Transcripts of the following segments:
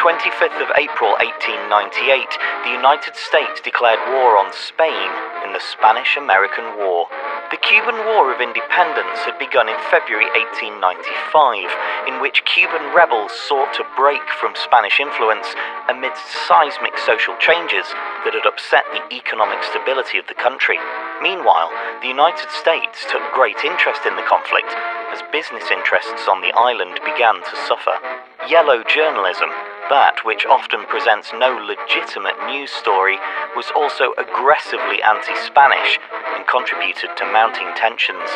25th of April 1898, the United States declared war on Spain in the Spanish American War. The Cuban War of Independence had begun in February 1895, in which Cuban rebels sought to break from Spanish influence amidst seismic social changes that had upset the economic stability of the country. Meanwhile, the United States took great interest in the conflict as business interests on the island began to suffer. Yellow journalism, that which often presents no legitimate news story, was also aggressively anti Spanish and contributed to mounting tensions.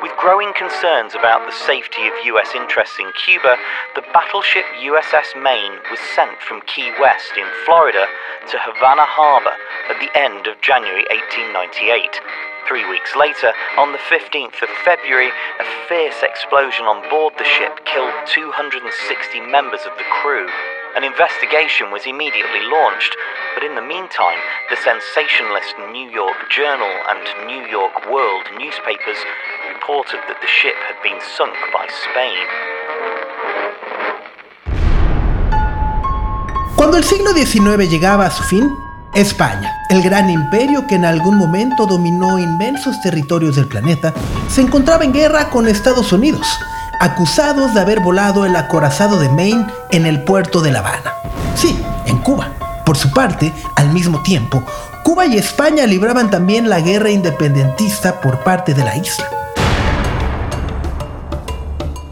With growing concerns about the safety of US interests in Cuba, the battleship USS Maine was sent from Key West in Florida to Havana Harbor at the end of January 1898. Three weeks later, on the 15th of February, a fierce explosion on board the ship killed 260 members of the crew. An investigation was immediately launched, but in the meantime, the sensationalist New York Journal and New York World newspapers reported that the ship had been sunk by Spain. Cuando el siglo XIX llegaba a su fin, España, el gran imperio que en algún momento dominó inmensos territorios del planeta, se encontraba en guerra con Estados Unidos, acusados de haber volado el acorazado de Maine en el puerto de La Habana. Sí, en Cuba. Por su parte, al mismo tiempo, Cuba y España libraban también la guerra independentista por parte de la isla.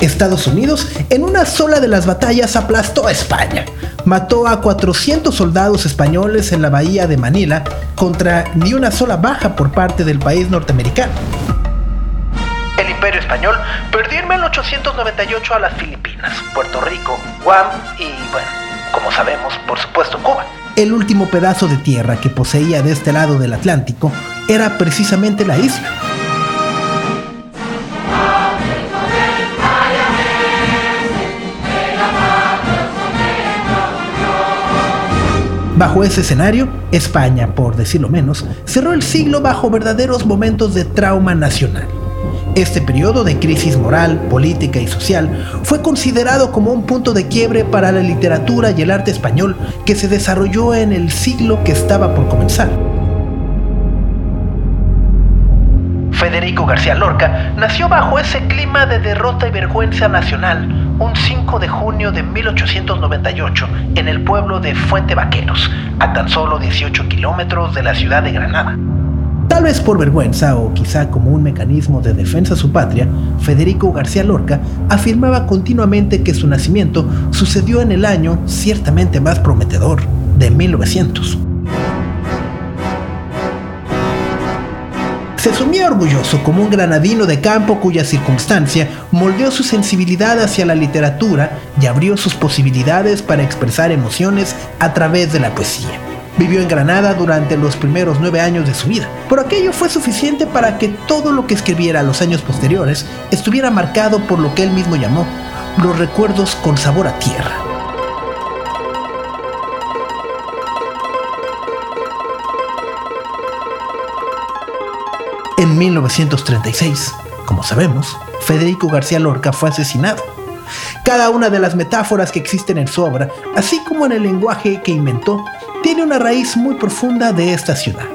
Estados Unidos en una sola de las batallas aplastó a España. Mató a 400 soldados españoles en la bahía de Manila contra ni una sola baja por parte del país norteamericano. El imperio español perdió en 1898 a las Filipinas, Puerto Rico, Guam y, bueno, como sabemos, por supuesto Cuba. El último pedazo de tierra que poseía de este lado del Atlántico era precisamente la isla. Bajo ese escenario, España, por decirlo menos, cerró el siglo bajo verdaderos momentos de trauma nacional. Este periodo de crisis moral, política y social fue considerado como un punto de quiebre para la literatura y el arte español que se desarrolló en el siglo que estaba por comenzar. Federico García Lorca nació bajo ese clima de derrota y vergüenza nacional un 5 de junio de 1898 en el pueblo de Fuente Vaqueros, a tan solo 18 kilómetros de la ciudad de Granada. Tal vez por vergüenza o quizá como un mecanismo de defensa a su patria, Federico García Lorca afirmaba continuamente que su nacimiento sucedió en el año ciertamente más prometedor, de 1900. Se asumía orgulloso como un granadino de campo cuya circunstancia moldeó su sensibilidad hacia la literatura y abrió sus posibilidades para expresar emociones a través de la poesía. Vivió en Granada durante los primeros nueve años de su vida, pero aquello fue suficiente para que todo lo que escribiera los años posteriores estuviera marcado por lo que él mismo llamó los recuerdos con sabor a tierra. En 1936, como sabemos, Federico García Lorca fue asesinado. Cada una de las metáforas que existen en su obra, así como en el lenguaje que inventó, tiene una raíz muy profunda de esta ciudad.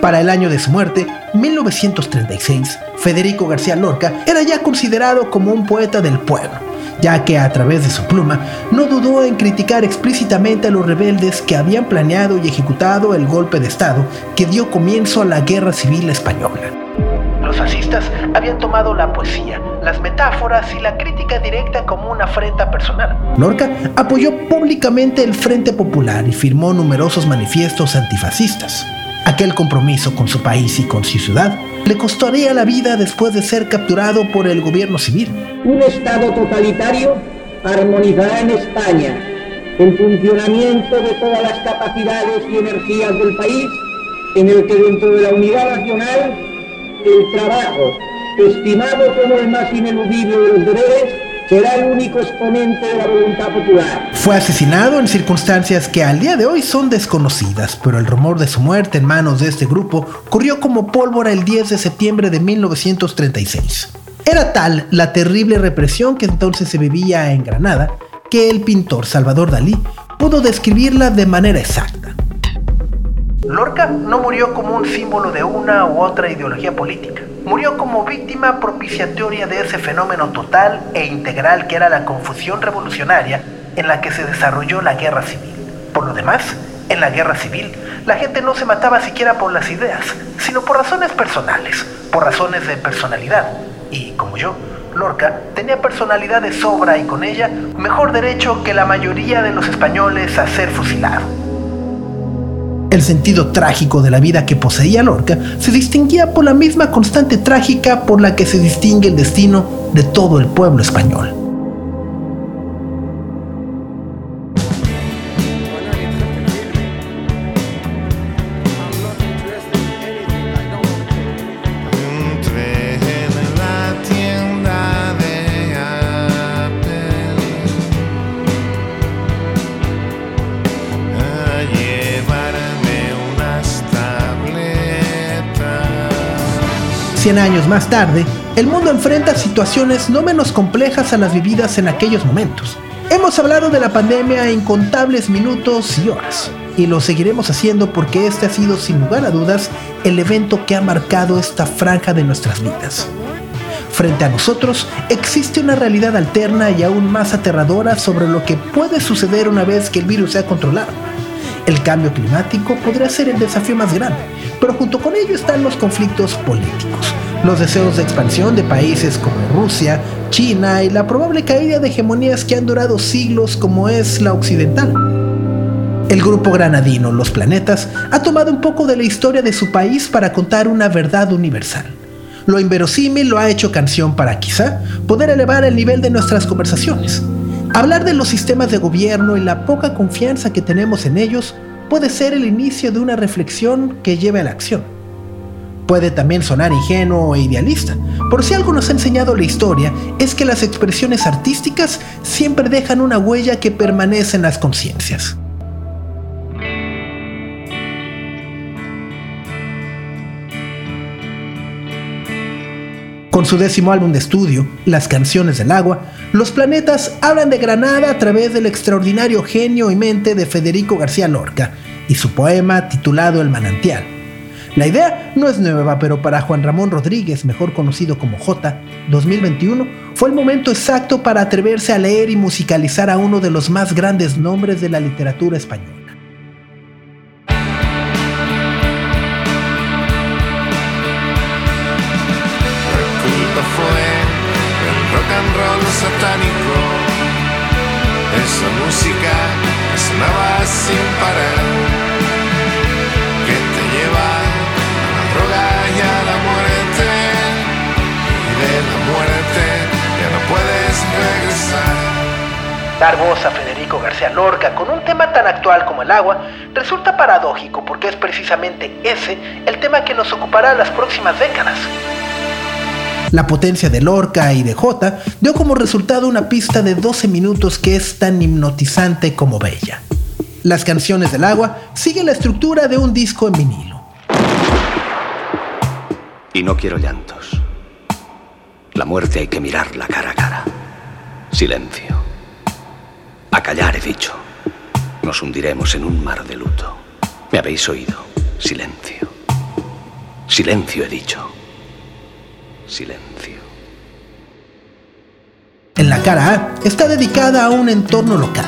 Para el año de su muerte, 1936, Federico García Lorca era ya considerado como un poeta del pueblo, ya que a través de su pluma no dudó en criticar explícitamente a los rebeldes que habían planeado y ejecutado el golpe de Estado que dio comienzo a la Guerra Civil Española. Los fascistas habían tomado la poesía, las metáforas y la crítica directa como una afrenta personal. Lorca apoyó públicamente el Frente Popular y firmó numerosos manifiestos antifascistas. Aquel compromiso con su país y con su ciudad le costaría la vida después de ser capturado por el gobierno civil. Un Estado totalitario armonizará en España el funcionamiento de todas las capacidades y energías del país, en el que dentro de la unidad nacional el trabajo, estimado como el más ineludible de los deberes, será el único exponente de la voluntad popular. Fue asesinado en circunstancias que al día de hoy son desconocidas, pero el rumor de su muerte en manos de este grupo corrió como pólvora el 10 de septiembre de 1936. Era tal la terrible represión que entonces se vivía en Granada que el pintor Salvador Dalí pudo describirla de manera exacta. Lorca no murió como un símbolo de una u otra ideología política. Murió como víctima propiciatoria de ese fenómeno total e integral que era la confusión revolucionaria en la que se desarrolló la guerra civil. Por lo demás, en la guerra civil, la gente no se mataba siquiera por las ideas, sino por razones personales, por razones de personalidad. Y como yo, Lorca tenía personalidad de sobra y con ella mejor derecho que la mayoría de los españoles a ser fusilado. El sentido trágico de la vida que poseía Lorca se distinguía por la misma constante trágica por la que se distingue el destino de todo el pueblo español. 100 años más tarde, el mundo enfrenta situaciones no menos complejas a las vividas en aquellos momentos. Hemos hablado de la pandemia en incontables minutos y horas, y lo seguiremos haciendo porque este ha sido sin lugar a dudas el evento que ha marcado esta franja de nuestras vidas. Frente a nosotros existe una realidad alterna y aún más aterradora sobre lo que puede suceder una vez que el virus sea controlado. El cambio climático podría ser el desafío más grande, pero junto con ello están los conflictos políticos, los deseos de expansión de países como Rusia, China y la probable caída de hegemonías que han durado siglos como es la occidental. El grupo granadino Los Planetas ha tomado un poco de la historia de su país para contar una verdad universal. Lo inverosímil lo ha hecho canción para quizá poder elevar el nivel de nuestras conversaciones. Hablar de los sistemas de gobierno y la poca confianza que tenemos en ellos puede ser el inicio de una reflexión que lleve a la acción. Puede también sonar ingenuo e idealista, pero si algo nos ha enseñado la historia es que las expresiones artísticas siempre dejan una huella que permanece en las conciencias. Con su décimo álbum de estudio, Las canciones del agua, los planetas hablan de Granada a través del extraordinario genio y mente de Federico García Lorca y su poema titulado El manantial. La idea no es nueva, pero para Juan Ramón Rodríguez, mejor conocido como J, 2021 fue el momento exacto para atreverse a leer y musicalizar a uno de los más grandes nombres de la literatura española. Precisamente ese el tema que nos ocupará las próximas décadas. La potencia de Lorca y de Jota dio como resultado una pista de 12 minutos que es tan hipnotizante como bella. Las canciones del agua siguen la estructura de un disco en vinilo. Y no quiero llantos. La muerte hay que mirarla cara a cara. Silencio. A callar he dicho. Nos hundiremos en un mar de luto. ¿Me habéis oído? Silencio. Silencio he dicho. Silencio. En la cara A está dedicada a un entorno local,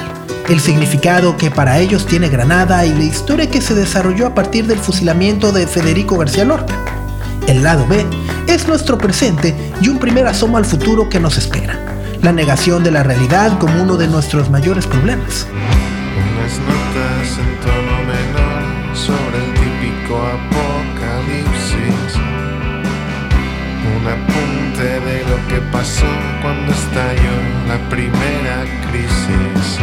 el significado que para ellos tiene Granada y la historia que se desarrolló a partir del fusilamiento de Federico García Lorca. El lado B es nuestro presente y un primer asomo al futuro que nos espera, la negación de la realidad como uno de nuestros mayores problemas. Unas notas en tono menor sobre el típico apocalipsis. pasó cuando estalló la primera crisis.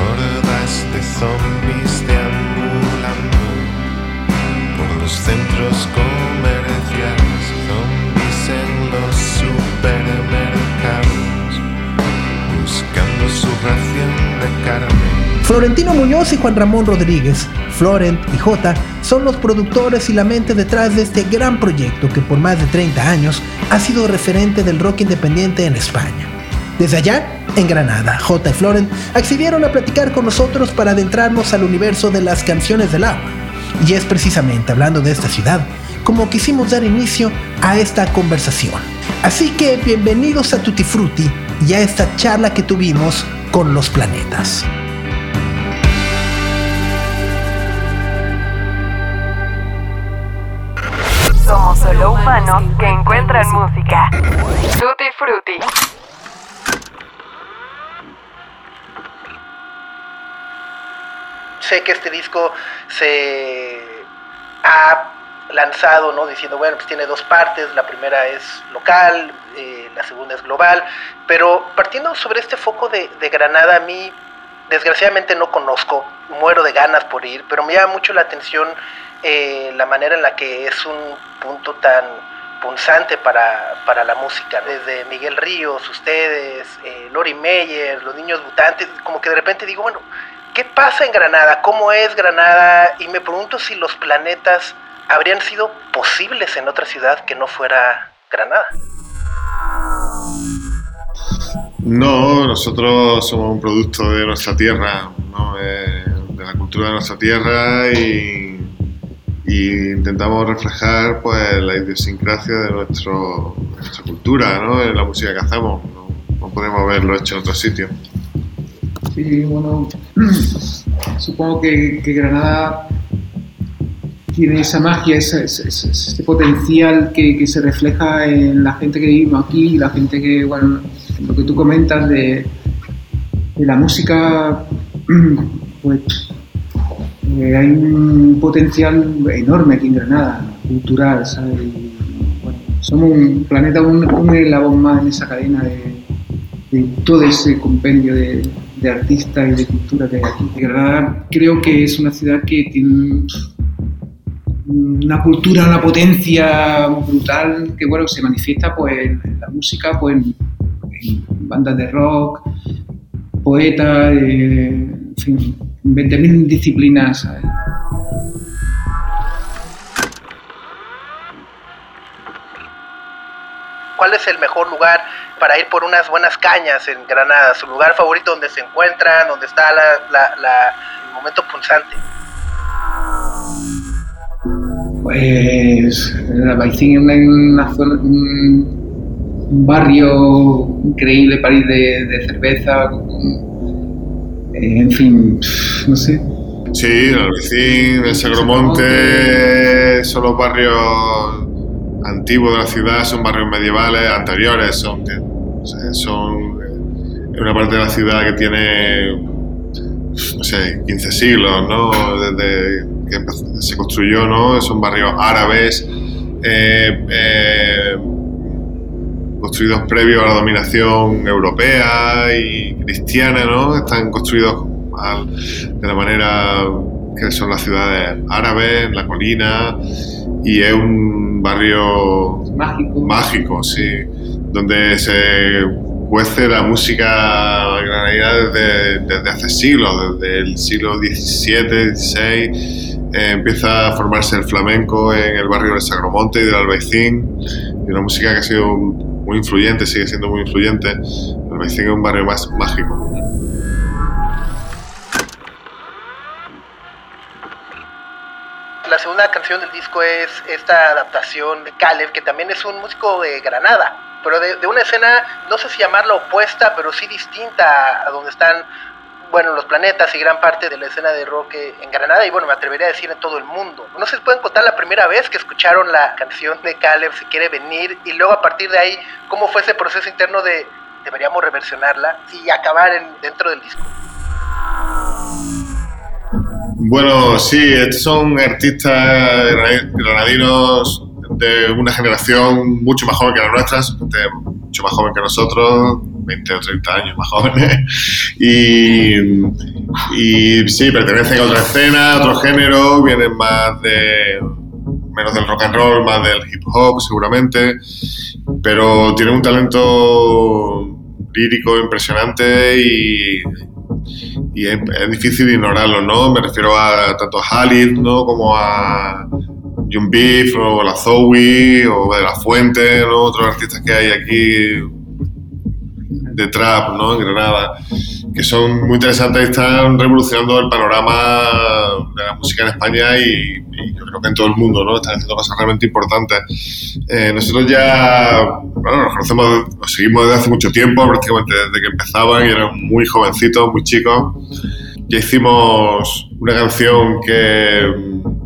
Hordas de zombies deambulando por los centros comerciales, zombies en los supermercados, buscando su ración de carne. Florentino Muñoz y Juan Ramón Rodríguez, Florent y J, son los productores y la mente detrás de este gran proyecto que por más de 30 años ha sido referente del rock independiente en España. Desde allá, en Granada, J y Florent accedieron a platicar con nosotros para adentrarnos al universo de las canciones del agua. Y es precisamente hablando de esta ciudad como quisimos dar inicio a esta conversación. Así que bienvenidos a Tutti Frutti y a esta charla que tuvimos con los planetas. Solo humanos que encuentran música. Tutti Frutti. sé que este disco se ha lanzado, ¿no? Diciendo, bueno, pues tiene dos partes, la primera es local, eh, la segunda es global, pero partiendo sobre este foco de, de Granada, a mí desgraciadamente no conozco, muero de ganas por ir, pero me llama mucho la atención eh, la manera en la que es un punto tan punzante para, para la música, desde Miguel Ríos, ustedes, eh, Lori Meyer, los niños mutantes, como que de repente digo, bueno, ¿qué pasa en Granada? ¿Cómo es Granada? Y me pregunto si los planetas habrían sido posibles en otra ciudad que no fuera Granada. No, nosotros somos un producto de nuestra tierra, ¿no? Eh, de la cultura de nuestra tierra y, y intentamos reflejar pues, la idiosincrasia de, nuestro, nuestra cultura, ¿no? en la música que hacemos. No, podemos haberlo hecho en otro sitio. Sí, bueno, supongo que, Granada tiene esa magia, ese, ese- ese- ese potencial que, que se refleja en la gente que vivimos aquí y la gente que, bueno, lo que tú comentas de, de la música, pues eh, hay un potencial enorme aquí en Granada, cultural, ¿sabes? Somos un planeta, un, un eslabón más en esa cadena de, todo ese compendio de, artistas y de cultura que hay aquí. Granada creo que es una ciudad que tiene una cultura, una potencia brutal que bueno se manifiesta pues en la música, pues en, en bandas de rock, poetas, eh, en fin, 20.000 disciplinas. ¿sabes? ¿Cuál es el mejor lugar para ir por unas buenas cañas en Granada? ¿Su lugar favorito donde se encuentran, donde está la, la- la- el momento punzante? Pues el Albaicín es una, zona, un, barrio increíble para ir de, de cerveza, eh, en fin, no sé. Sí, el Albaicín, el Sagromonte, son los barrios antiguos de la ciudad, son barrios medievales, anteriores, son, son eh, una parte de la ciudad que tiene, no sé, 15 siglos, ¿no? Desde que se construyó, ¿no? Son barrios árabes, eh, eh, construidos previos a la dominación europea y cristiana, ¿no? Están construidos de la manera que son las ciudades árabes, en la colina, y es un barrio Mágico. mágico, sí, donde se cuece la música granadina desde, desde hace siglos, desde el siglo XVII, XVI, eh, empieza a formarse el flamenco en el barrio del Sagromonte y del Albaicín, y una música que ha sido muy influyente, sigue siendo muy influyente. El Albaicín es un barrio más mágico. La segunda canción del disco es esta adaptación de Caleb, que también es un músico de Granada, pero de, una escena, no sé si llamarla opuesta, pero sí distinta a donde están, bueno, los planetas y gran parte de la escena de rock en Granada, y bueno, me atrevería a decir en todo el mundo. No si pueden contar la primera vez que escucharon la canción de Caleb, si quiere venir, y luego a partir de ahí, cómo fue ese proceso interno de deberíamos reversionarla y acabar en, dentro del disco. Bueno, sí, estos son artistas grana- granadinos de una generación mucho más joven que la nuestra, mucho más joven que nosotros, 20 o 30 años más jóvenes. Y, y sí, pertenecen a otra escena, a otro género, vienen más de menos del rock and roll, más del hip hop seguramente, pero tienen un talento lírico impresionante y, y es, difícil ignorarlo, ¿no? Me refiero a tanto a Halid, ¿no? Como a John Beef o la Zoe o de la Fuente, ¿no? Otros artistas que hay aquí de trap, ¿no? En Granada, que son muy interesantes y están revolucionando el panorama de la música en España y, y yo creo que en todo el mundo, ¿no? Están haciendo cosas realmente importantes. Eh, nosotros ya, bueno, nos conocemos, nos seguimos desde hace mucho tiempo, prácticamente desde que empezaban y eran muy jovencitos, muy chicos. Ya hicimos una canción que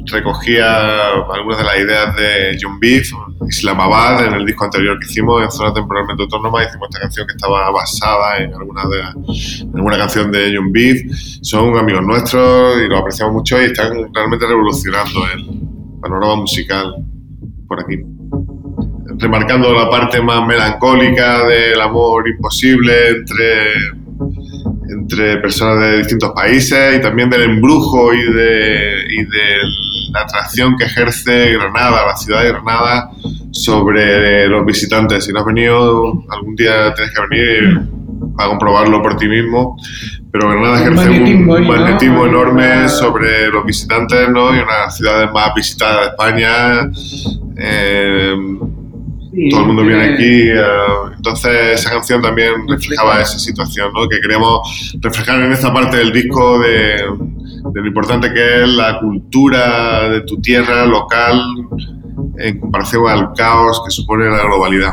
recogía algunas de las ideas de John Beef, Islamabad, en el disco anterior que hicimos, en Zona Temporalmente Autónoma, hicimos esta canción que estaba basada en alguna, de, alguna canción de John Beef. Son amigos nuestros y los apreciamos mucho y están realmente revolucionando el panorama musical por aquí. Remarcando la parte más melancólica del amor imposible entre entre personas de distintos países y también del embrujo y de, y de la atracción que ejerce Granada, la ciudad de Granada, sobre los visitantes. Si no has venido, algún día tienes que venir a comprobarlo por ti mismo. Pero Granada Un ejerce magnetismo un ahí, ¿no? magnetismo enorme sobre los visitantes ¿no? y una de las ciudades más visitadas de España. Eh, Sí, todo el mundo viene aquí. eh, entonces, esa canción también reflejaba esa situación, ¿no? Que queríamos reflejar en esta parte del disco de, de lo importante que es la cultura de tu tierra local en comparación al caos que supone la globalidad.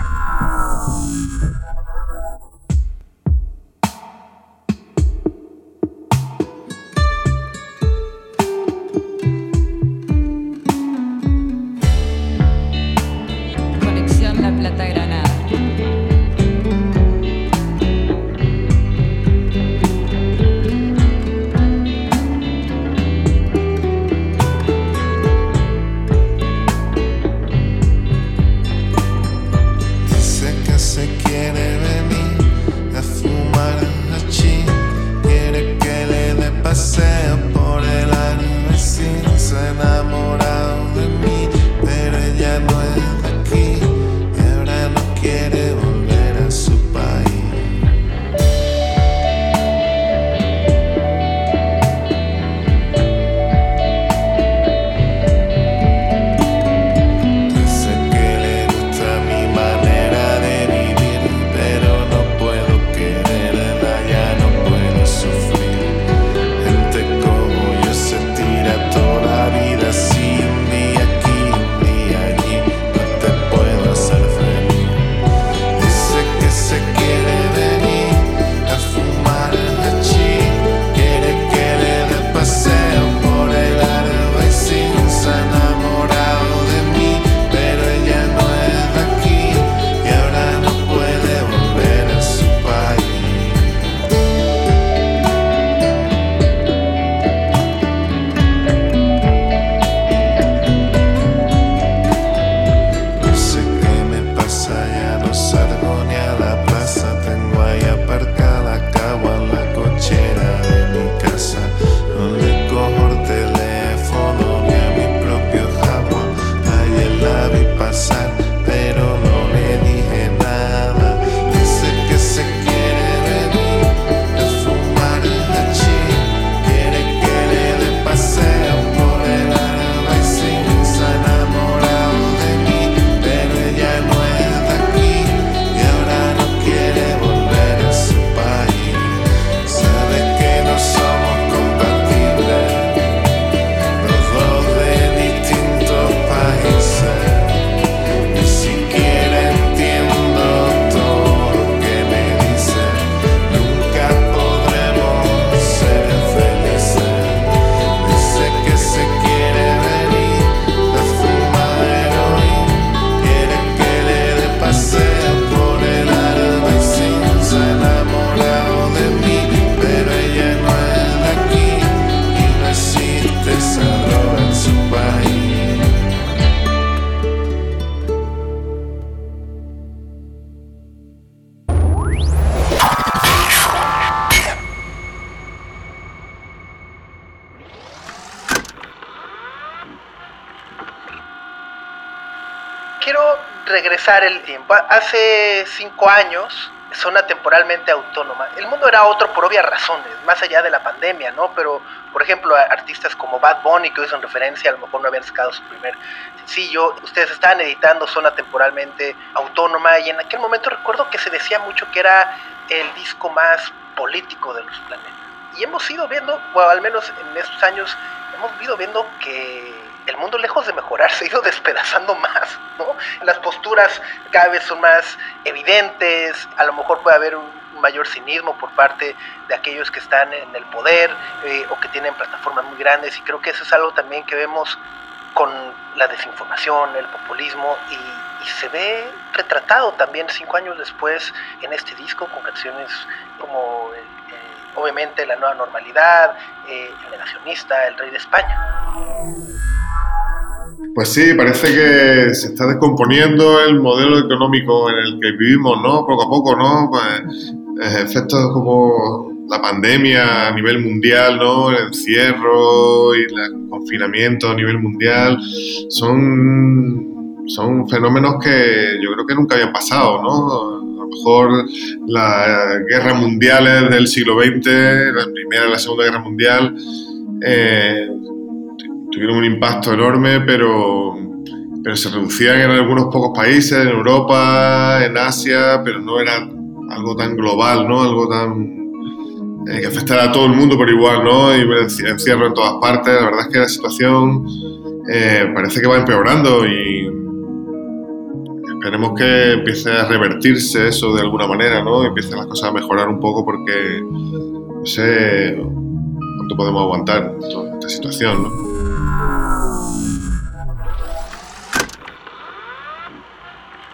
El tiempo. Hace cinco años, zona temporalmente autónoma. El mundo era otro por obvias razones, más allá de la pandemia, ¿no? Pero, por ejemplo, artistas como Bad Bunny, que hoy son referencia, a lo mejor no habían sacado su primer sencillo. Ustedes estaban editando Zona temporalmente autónoma y en aquel momento recuerdo que se decía mucho que era el disco más político de los planetas. Y hemos ido viendo, o al menos en estos años, hemos ido viendo que el mundo lejos de mejorar se ha ido despedazando más, ¿no? Las posturas cada vez son más evidentes, a lo mejor puede haber un mayor cinismo por parte de aquellos que están en el poder eh, o que tienen plataformas muy grandes y creo que eso es algo también que vemos con la desinformación, el populismo y, se ve retratado también cinco años después en este disco con canciones como obviamente La Nueva Normalidad, El Negacionista, El Rey de España. Pues sí, parece que se está descomponiendo el modelo económico en el que vivimos, ¿no? Poco a poco, ¿no? Pues, eh, efectos como la pandemia a nivel mundial, ¿no? El encierro y el confinamiento a nivel mundial son, son fenómenos que yo creo que nunca habían pasado, ¿no? Mejor las guerras mundiales del siglo XX, la Primera y la Segunda Guerra Mundial, eh, tuvieron un impacto enorme, pero, pero se reducían en algunos pocos países, en Europa, en Asia, pero no era algo tan global, ¿no? Algo tan eh, que afectara a todo el mundo por igual, ¿no? Y encierro en todas partes. La verdad es que la situación eh, parece que va empeorando y esperemos que empiece a revertirse eso de alguna manera, ¿no? Empiecen las cosas a mejorar un poco porque no sé cuánto podemos aguantar toda esta situación, ¿no?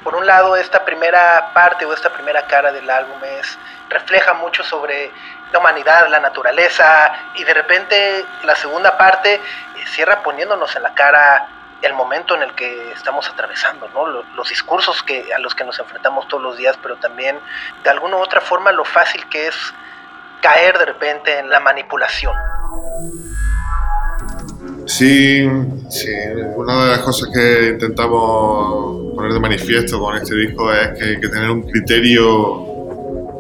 por un lado, esta primera parte o esta primera cara del álbum es, refleja mucho sobre la humanidad, la naturaleza, y de repente la segunda parte cierra poniéndonos en la cara el momento en el que estamos atravesando, ¿no? los, discursos que, a los que nos enfrentamos todos los días, pero también de alguna u otra forma lo fácil que es caer de repente en la manipulación. Sí, sí, una de las cosas que intentamos poner de manifiesto con este disco es que hay que tener un criterio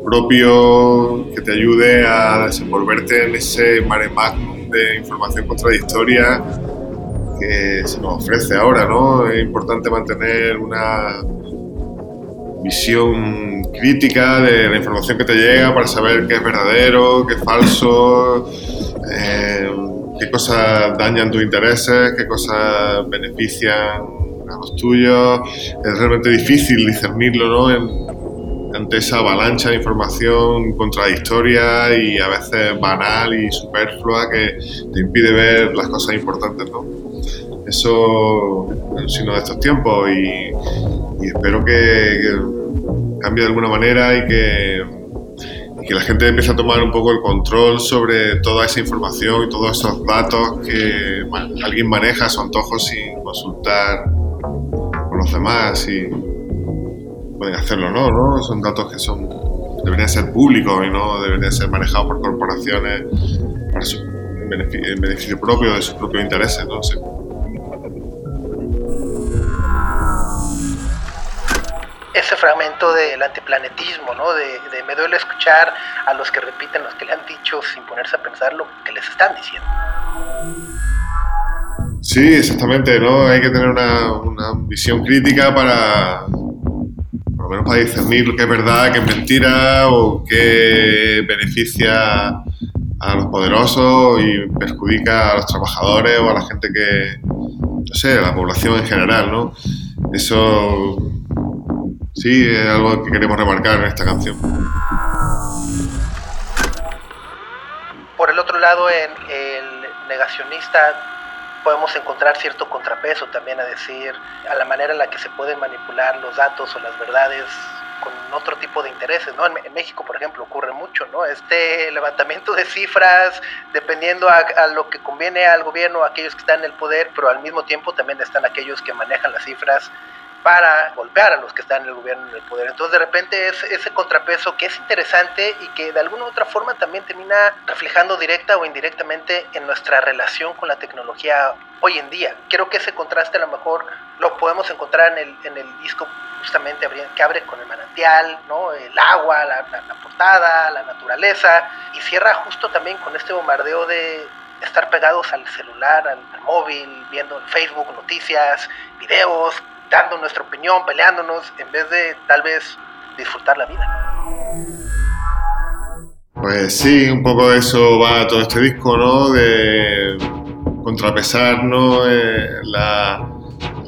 propio que te ayude a desenvolverte en ese mare magnum de información contradictoria que se nos ofrece ahora, ¿no? Es importante mantener una visión crítica de la información que te llega para saber qué es verdadero, qué es falso, eh, qué cosas dañan tus intereses, qué cosas benefician a los tuyos. Es realmente difícil discernirlo, ¿no? ante esa avalancha de información contradictoria y a veces banal y superflua que te impide ver las cosas importantes, ¿no? Eso es signo de estos tiempos y, espero que, cambie de alguna manera y que, la gente empiece a tomar un poco el control sobre toda esa información y todos esos datos que alguien maneja a su antojo sin consultar los demás y pueden hacerlo no, ¿no? Son datos que son deberían ser públicos y no deberían ser manejados por corporaciones en, beneficio, propio de sus propios intereses, ¿no? Ese fragmento del antiplanetismo, ¿no? De, de, me duele escuchar a los que repiten, los que le han dicho sin ponerse a pensar lo que les están diciendo. Sí, exactamente, ¿no? Hay que tener una, una visión crítica para, por lo menos para discernir lo que es verdad, qué es mentira o qué beneficia a los poderosos y perjudica a los trabajadores o a la gente que, no sé, a la población en general, ¿no? Eso sí es algo que queremos remarcar en esta canción. Por el otro lado, en el negacionista podemos encontrar cierto contrapeso también a decir a la manera en la que se pueden manipular los datos o las verdades con otro tipo de intereses, ¿no? En, México, por ejemplo, ocurre mucho, ¿no? Este levantamiento de cifras dependiendo a, a, lo que conviene al gobierno, a aquellos que están en el poder, pero al mismo tiempo también están aquellos que manejan las cifras para golpear a los que están en el gobierno en el poder. Entonces de repente es ese contrapeso que es interesante y que de alguna u otra forma también termina reflejando directa o indirectamente en nuestra relación con la tecnología hoy en día. Creo que ese contraste a lo mejor lo podemos encontrar en el, en el disco justamente que abre con el manantial, ¿no? el agua, la, portada, la naturaleza, y cierra justo también con este bombardeo de, estar pegados al celular, al, al, móvil, viendo en Facebook noticias, videos, dando nuestra opinión, peleándonos, en vez de tal vez disfrutar la vida. Pues sí, un poco de eso va todo este disco, ¿no? De contrapesar, ¿no? Eh, la,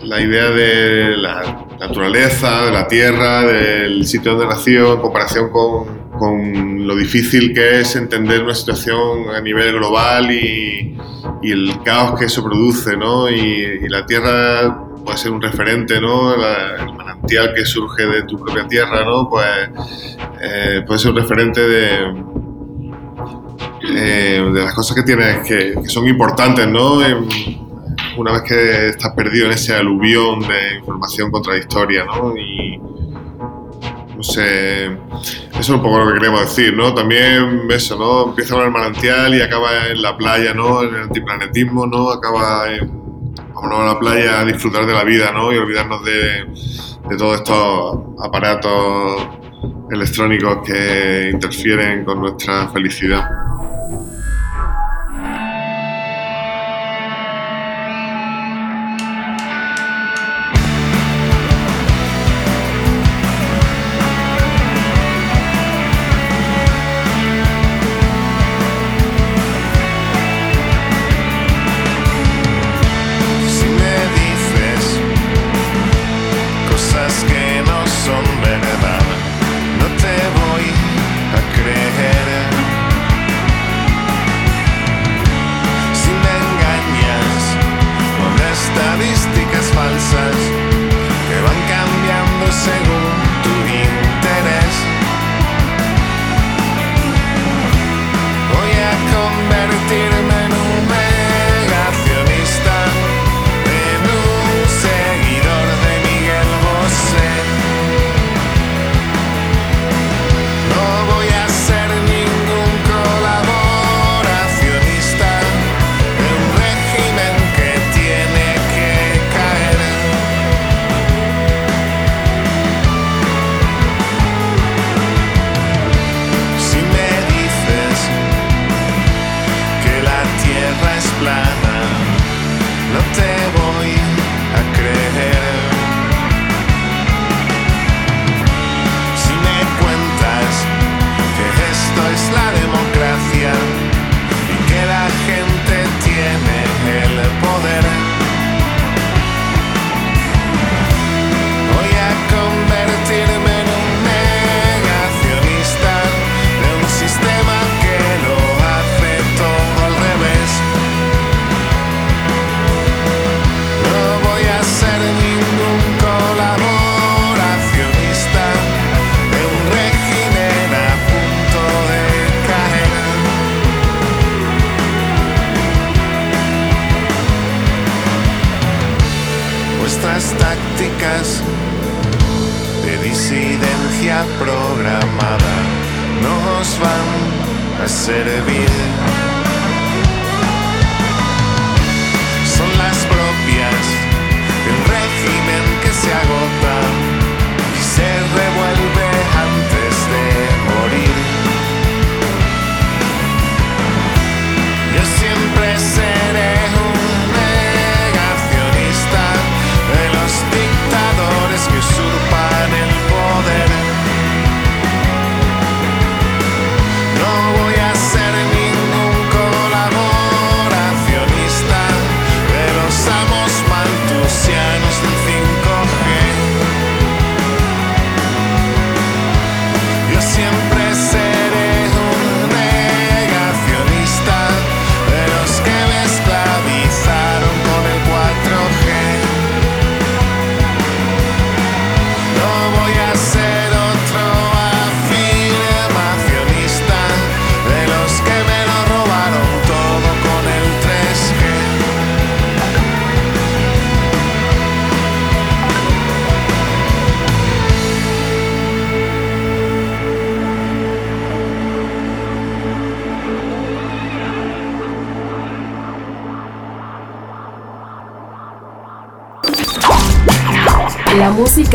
la idea de la naturaleza, de la tierra, del sitio donde nació, en comparación con, con lo difícil que es entender una situación a nivel global y, y el caos que eso produce, ¿no? Y, la tierra puede ser un referente, ¿no? El manantial que surge de tu propia tierra, ¿no? Pues eh, puede ser un referente de, eh, de las cosas que tienes que, son importantes, ¿no? Una vez que estás perdido en ese aluvión de información contradictoria, ¿no? Y no sé, eso es un poco lo que queremos decir, ¿no? También eso, ¿no? Empieza con el manantial y acaba en la playa, ¿no? En el antiplanetismo, ¿no? Acaba en vámonos a la playa a disfrutar de la vida, ¿no? Y olvidarnos de, de todos estos aparatos electrónicos que interfieren con nuestra felicidad.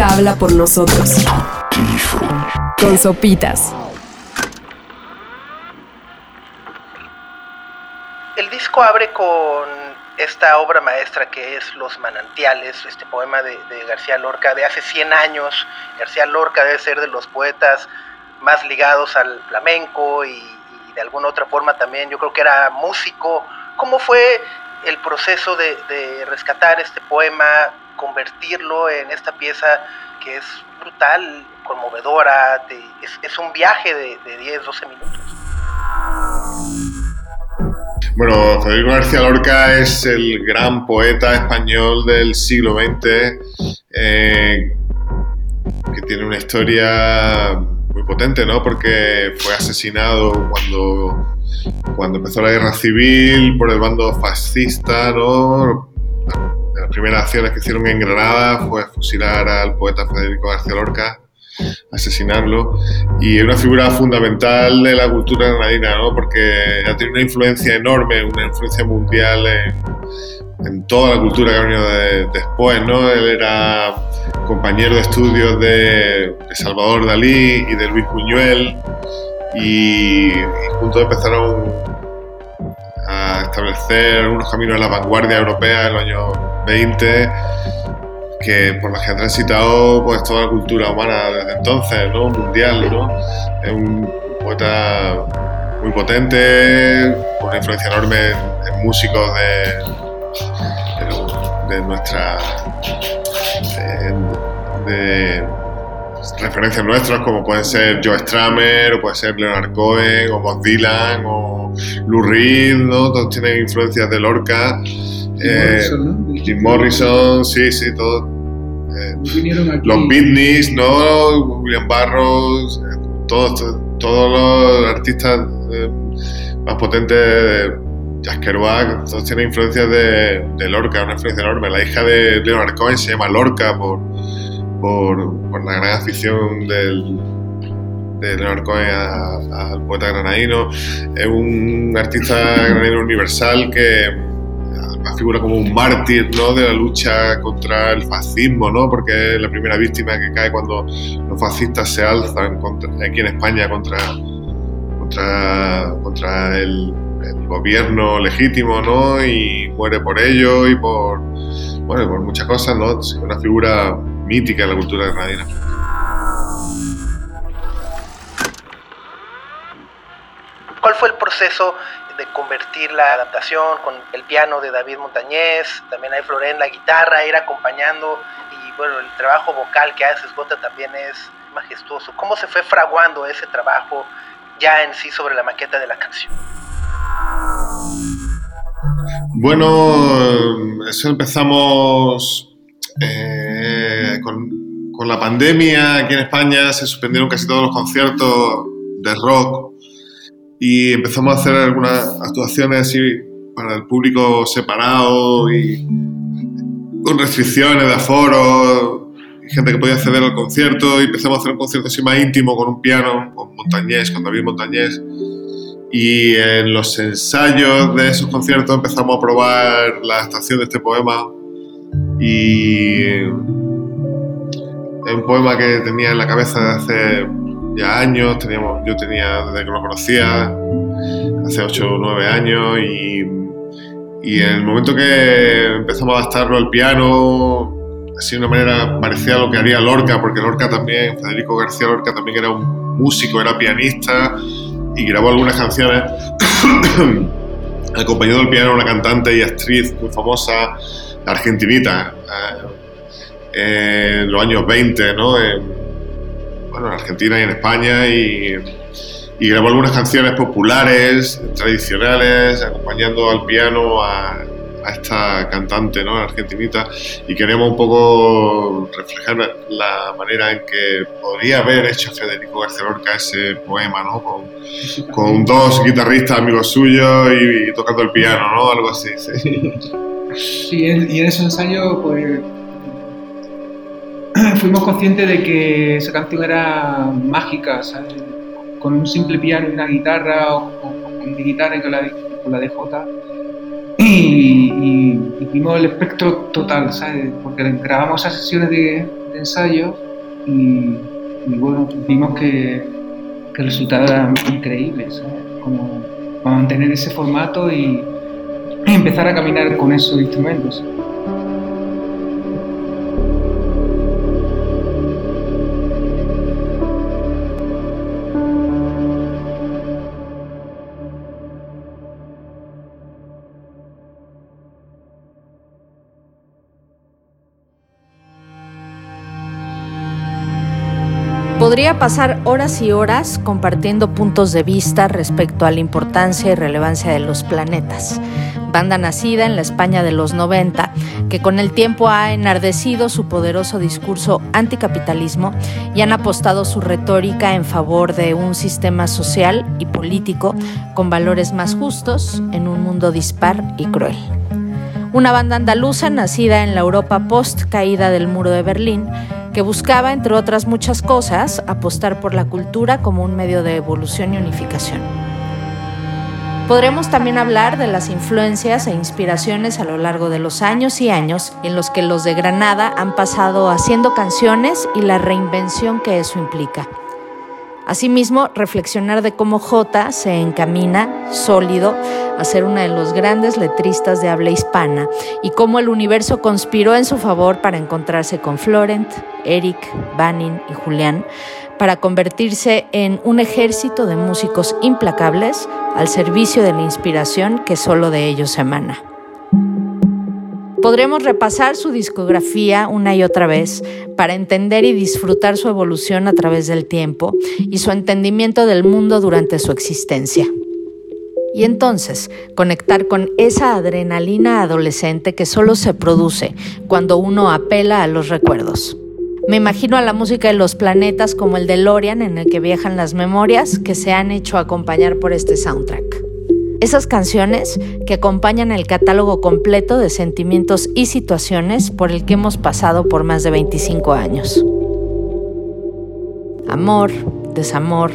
Habla por nosotros. Con sopitas. El disco abre con esta obra maestra que es Los Manantiales, este poema de, García Lorca de hace 100 años. García Lorca debe ser de los poetas más ligados al flamenco y, y de alguna otra forma también yo creo que era músico. ¿Cómo fue el proceso de, de rescatar este poema, convertirlo en esta pieza que es brutal, conmovedora, es, un viaje de, de 10, 12 minutos? Bueno, Federico García Lorca es el gran poeta español del siglo XX eh, que tiene una historia muy potente, ¿no? Porque fue asesinado cuando, cuando empezó la guerra civil por el bando fascista, ¿no? Primeras acciones que hicieron en Granada fue fusilar al poeta Federico García Lorca asesinarlo y es una figura fundamental de la cultura granadina, ¿no? porque ha tenido una influencia enorme, una influencia mundial en, en toda la cultura que ha venido de, después. ¿no? Él era compañero de estudios de, de, Salvador Dalí y de Luis Buñuel y, y juntos empezaron a establecer unos caminos de la vanguardia europea en los años 20 que por las que ha transitado pues toda la cultura humana desde entonces, ¿no? Mundial, ¿no? Es un poeta muy potente, con una influencia enorme en, músicos de, de, nuestra referencias nuestras como pueden ser Joe Stramer o puede ser Leonard Cohen o Bob Dylan o Lou Reed, ¿no? Todos tienen influencias de Lorca. Jim Eh, Morrison, ¿no? Jim Morrison, sí, sí, todo. eh, los Beatniks, ¿no? William Barros, eh, todos, todos los artistas eh, más potentes, Jack Kerouac, todos tienen influencias de, de, Lorca, una influencia enorme. La hija de Leonard Cohen se llama Lorca por, por, la gran afición del, de Leonard Cohen al poeta granadino. Es un artista granadino universal que figura como un mártir ¿no? de la lucha contra el fascismo, ¿no? porque es la primera víctima que cae cuando los fascistas se alzan contra, aquí en España contra, contra, contra el, el, gobierno legítimo ¿no? y muere por ello y por, bueno, por muchas cosas. ¿no? Es una figura mítica la cultura granadina. ¿Cuál fue el proceso de convertir la adaptación con el piano de David Montañez, también hay Florén la guitarra, ir acompañando y bueno, el trabajo vocal que haces Gota también es majestuoso. ¿Cómo se fue fraguando ese trabajo ya en sí sobre la maqueta de la canción? Bueno, eso empezamos eh, con, con la pandemia aquí en España, se suspendieron casi todos los conciertos de rock y empezamos a hacer algunas actuaciones así para el público separado y con restricciones de aforo, gente que podía acceder al concierto y empezamos a hacer un concierto así más íntimo con un piano, con Montañés, con David Montañés. Y en los ensayos de esos conciertos empezamos a probar la adaptación de este poema y es un poema que tenía en la cabeza desde hace ya años, teníamos, yo tenía desde que lo conocía, hace 8 o 9 años, y, y, en el momento que empezamos a adaptarlo al piano, así de una manera parecida a lo que haría Lorca, porque Lorca también, Federico García Lorca también era un músico, era pianista, y grabó algunas canciones, acompañado del piano una cantante y actriz muy famosa, argentinita, eh, en los años 20, ¿no? En, bueno, en Argentina y en España y, grabó algunas canciones populares, tradicionales, acompañando al piano a, esta cantante, ¿no? Argentinita, y queríamos un poco reflejar la manera en que podría haber hecho Federico García Lorca ese poema, ¿no? Con, con dos guitarristas amigos suyos y, tocando el piano, ¿no? Algo así, sí. Y en ese ensayo, pues fuimos conscientes de que esa canción era mágica, con un simple piano y una guitarra, o, con mi guitarra y con la, con la DJ, y, y- vimos el espectro total, ¿sabes? Porque grabamos esas sesiones de, de ensayo y, bueno, vimos que, que el resultado era increíble, ¿sabes? Como para mantener ese formato y empezar a caminar con esos instrumentos. Podría pasar horas y horas compartiendo puntos de vista respecto a la importancia y relevancia de los planetas. Banda nacida en la España de los 90, que con el tiempo ha enardecido su poderoso discurso anticapitalismo y han apostado su retórica en favor de un sistema social y político con valores más justos en un mundo dispar y cruel. Una banda andaluza nacida en la Europa post caída del muro de Berlín, que buscaba, entre otras muchas cosas, apostar por la cultura como un medio de evolución y unificación. Podremos también hablar de las influencias e inspiraciones a lo largo de los años y años en los que los de Granada han pasado haciendo canciones y la reinvención que eso implica. Asimismo, reflexionar de cómo J se encamina, sólido, a ser uno de los grandes letristas de habla hispana y cómo el universo conspiró en su favor para encontrarse con Florent, Eric, Banning y Julián, para convertirse en un ejército de músicos implacables al servicio de la inspiración que solo de ellos emana. Podremos repasar su discografía una y otra vez para entender y disfrutar su evolución a través del tiempo y su entendimiento del mundo durante su existencia. Y entonces conectar con esa adrenalina adolescente que solo se produce cuando uno apela a los recuerdos. Me imagino a la música de los planetas como el de Lorian en el que viajan las memorias que se han hecho acompañar por este soundtrack. Esas canciones que acompañan el catálogo completo de sentimientos y situaciones por el que hemos pasado por más de 25 años. Amor, desamor,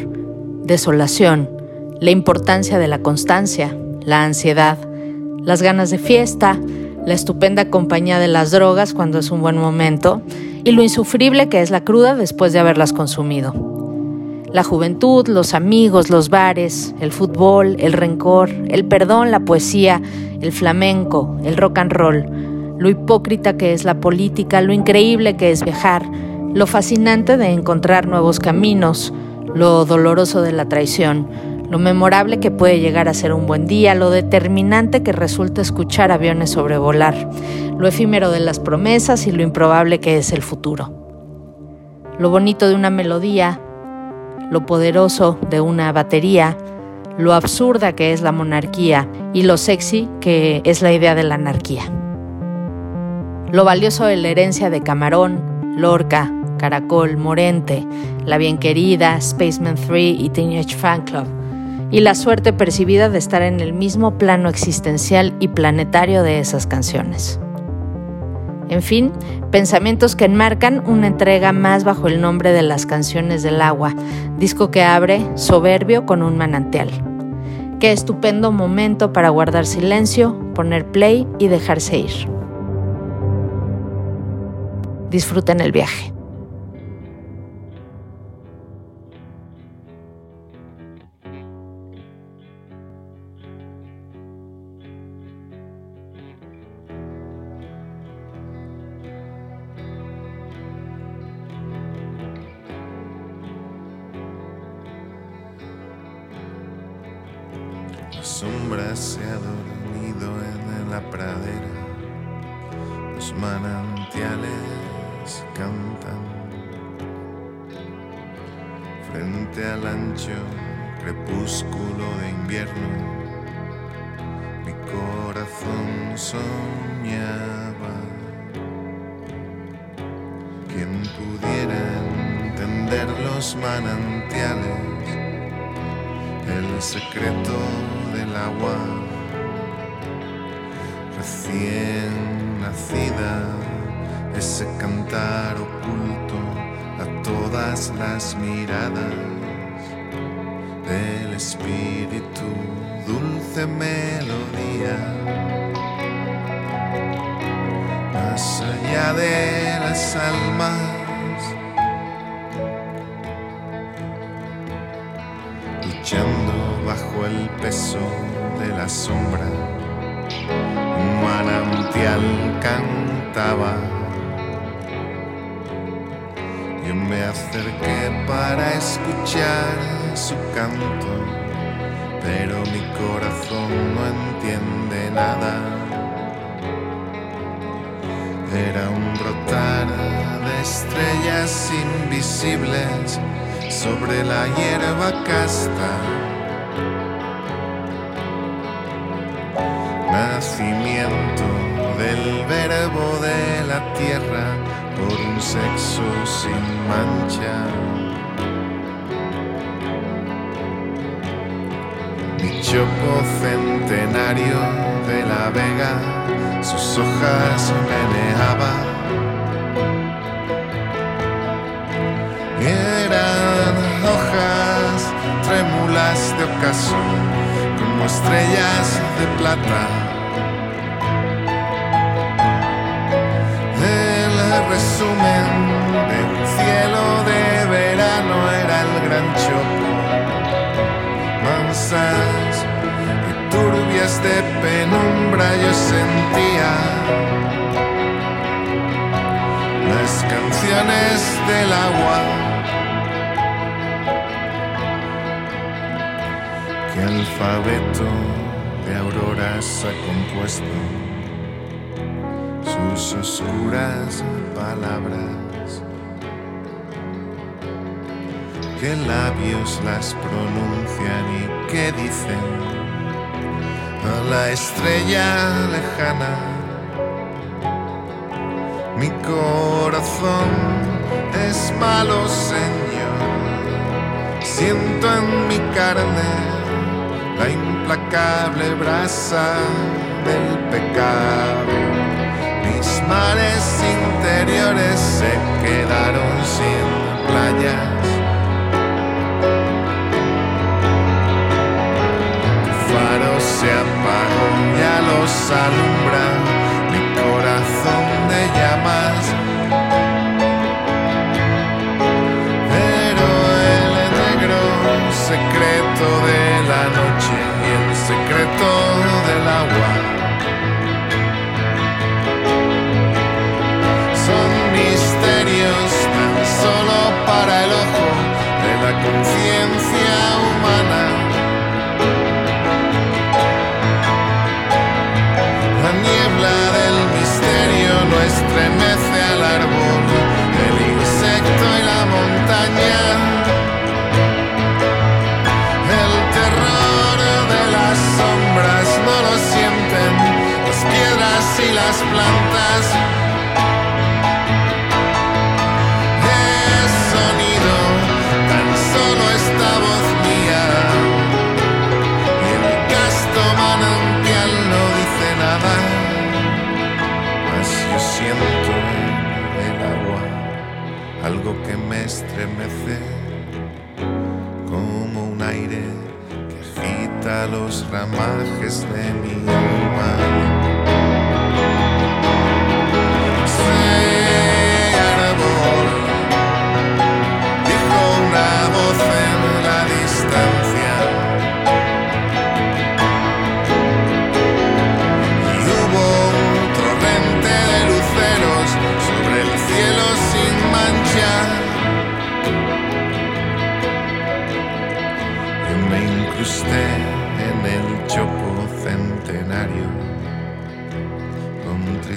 desolación, la importancia de la constancia, la ansiedad, las ganas de fiesta, la estupenda compañía de las drogas cuando es un buen momento y lo insufrible que es la cruda después de haberlas consumido. La juventud, los amigos, los bares, el fútbol, el rencor, el perdón, la poesía, el flamenco, el rock and roll, lo hipócrita que es la política, lo increíble que es viajar, lo fascinante de encontrar nuevos caminos, lo doloroso de la traición, lo memorable que puede llegar a ser un buen día, lo determinante que resulta escuchar aviones sobrevolar, lo efímero de las promesas y lo improbable que es el futuro. Lo bonito de una melodía, lo poderoso de una batería, lo absurda que es la monarquía y lo sexy que es la idea de la anarquía. Lo valioso de la herencia de Camarón, Lorca, Caracol, Morente, La Bien Querida, Spaceman 3 y Teenage Fan Club. Y la suerte percibida de estar en el mismo plano existencial y planetario de esas canciones. En fin, pensamientos que enmarcan una entrega más bajo el nombre de las canciones del agua, disco que abre soberbio con un manantial. Qué estupendo momento para guardar silencio, poner play y dejarse ir. Disfruten el viaje. Se ha dormido en la pradera, los manantiales cantan. Frente al ancho crepúsculo de invierno. Mi corazón soñaba. Quien pudiera entender los manantiales el secreto del agua, recién nacida, ese cantar oculto a todas las miradas del espíritu, dulce melodía. Más allá de las almas peso de la sombra, un manantial cantaba. Yo me acerqué para escuchar su canto, pero mi corazón no entiende nada. Era un brotar de estrellas invisibles sobre la hierba casta. Verbo de la tierra por un sexo sin mancha. Mi chopo centenario de la vega, sus hojas meneaba. Eran hojas trémulas de ocaso, como estrellas de plata. Resumen del cielo de verano era el gran chopo. Mansas y turbias de penumbra yo sentía las canciones del agua que alfabeto de auroras ha compuesto sus oscuras palabras. Que labios las pronuncian y que dicen. A la estrella lejana mi corazón es malo señor. Siento en mi carne la implacable brasa del pecado mares interiores se quedaron sin playas. Tu faro se apagó, ya los alumbra mi corazón de llamas.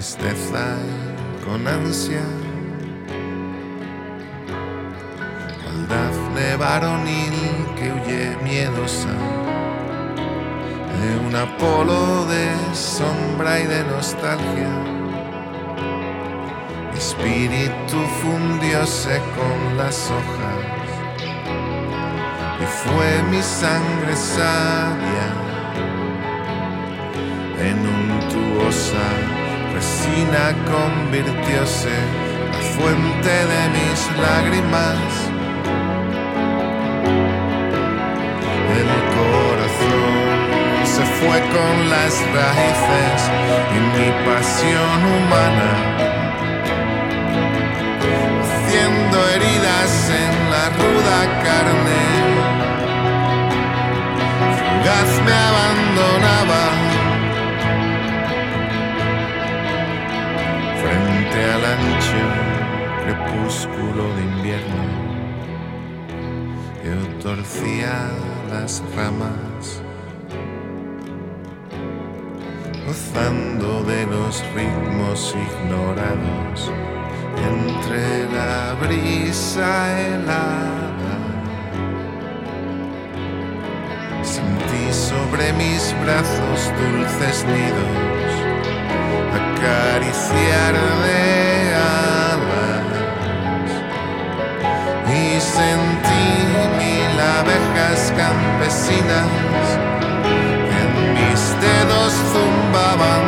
Tristeza con ansia. Cual Dafne varonil que huye miedosa de un Apolo de sombra y de nostalgia. Mi espíritu fundióse con las hojas y fue mi sangre sabia en untuosa resina convirtióse la fuente de mis lágrimas. El corazón se fue con las raíces y mi pasión humana, haciendo heridas en la ruda carne. Fugaz me abandonaba crepúsculo de invierno. Yo torcía las ramas gozando de los ritmos ignorados entre la brisa helada. Sentí sobre mis brazos dulces nidos acariciar de sentí mil abejas campesinas en mis dedos zumbaban.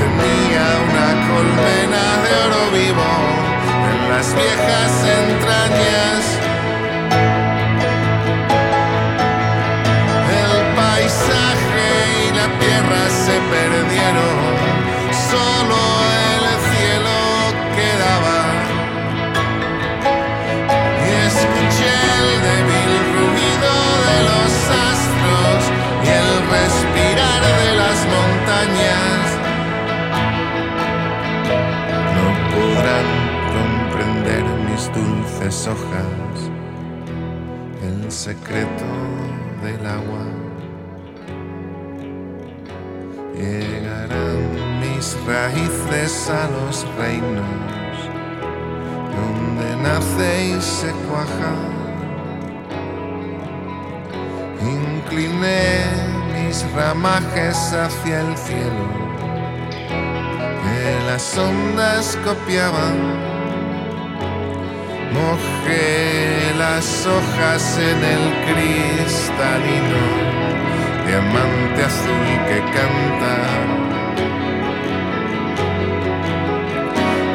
Tenía una colmena de oro vivo en las viejas entrañas. Hojas el secreto del agua. Llegarán mis raíces a los reinos donde nace y se cuaja. Incliné mis ramajes hacia el cielo que las ondas copiaban. Mojé las hojas en el cristalino diamante azul que canta.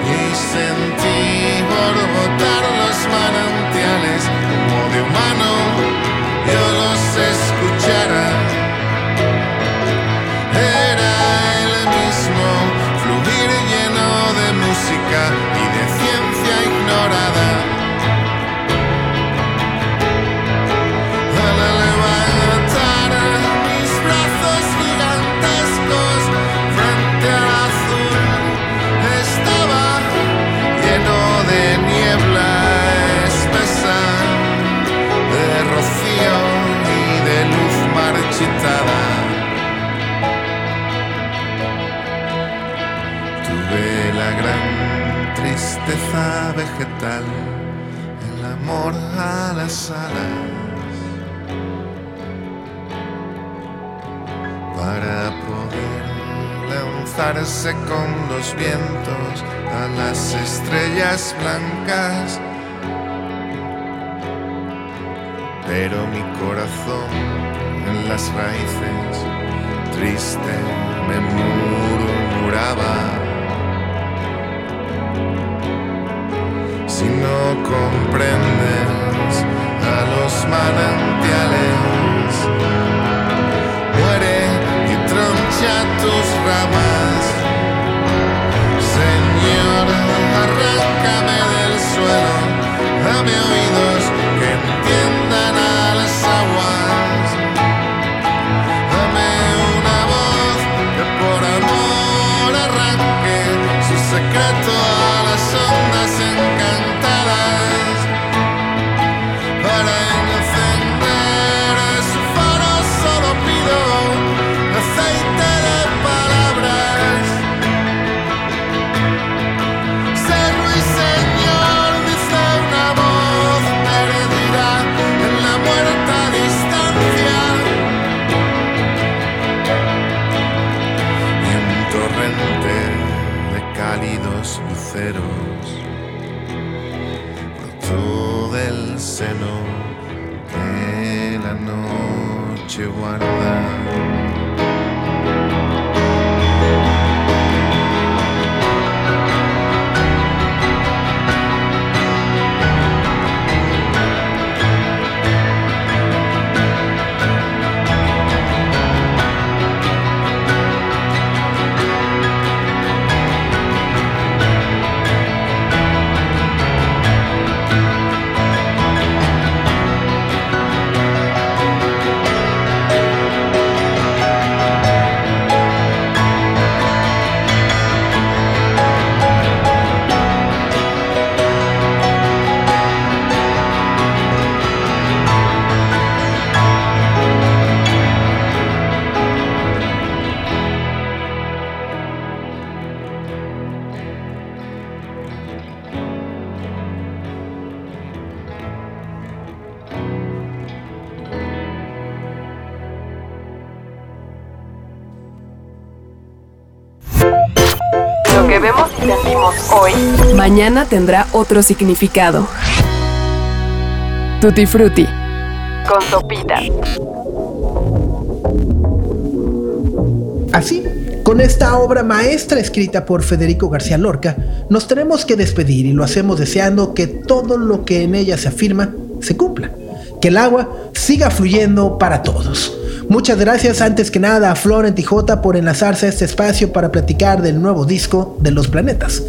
Y sentí borbotar los manantiales como de humano yo los escuchara. Hoy, mañana tendrá otro significado. Tutti Frutti. Con sopitas. Así, con esta obra maestra escrita por Federico García Lorca, nos tenemos que despedir y lo hacemos deseando que todo lo que en ella se afirma se cumpla. Que el agua siga fluyendo para todos. Muchas gracias antes que nada a Florent y J por enlazarse a este espacio para platicar del nuevo disco de los planetas.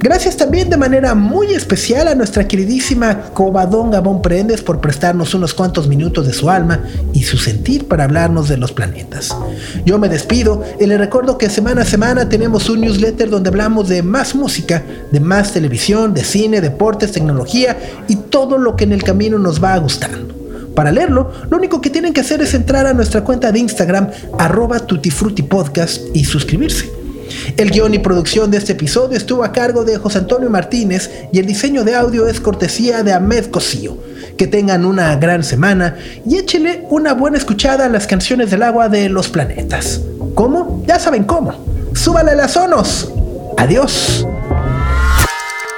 Gracias también de manera muy especial a nuestra queridísima Cobadón Gabón Prendes por prestarnos unos cuantos minutos de su alma y su sentir para hablarnos de los planetas. Yo me despido y le recuerdo que semana a semana tenemos un newsletter donde hablamos de más música, de más televisión, de cine, deportes, tecnología y todo lo que en el camino nos va gustando. Para leerlo, lo único que tienen que hacer es entrar a nuestra cuenta de Instagram, arroba tutifrutipodcast y suscribirse. El guion y producción de este episodio estuvo a cargo de José Antonio Martínez y el diseño de audio es cortesía de Ahmed Cosío. Que tengan una gran semana y échenle una buena escuchada a las canciones del agua de los planetas. ¿Cómo? Ya saben cómo. ¡Súbale las sonos! ¡Adiós!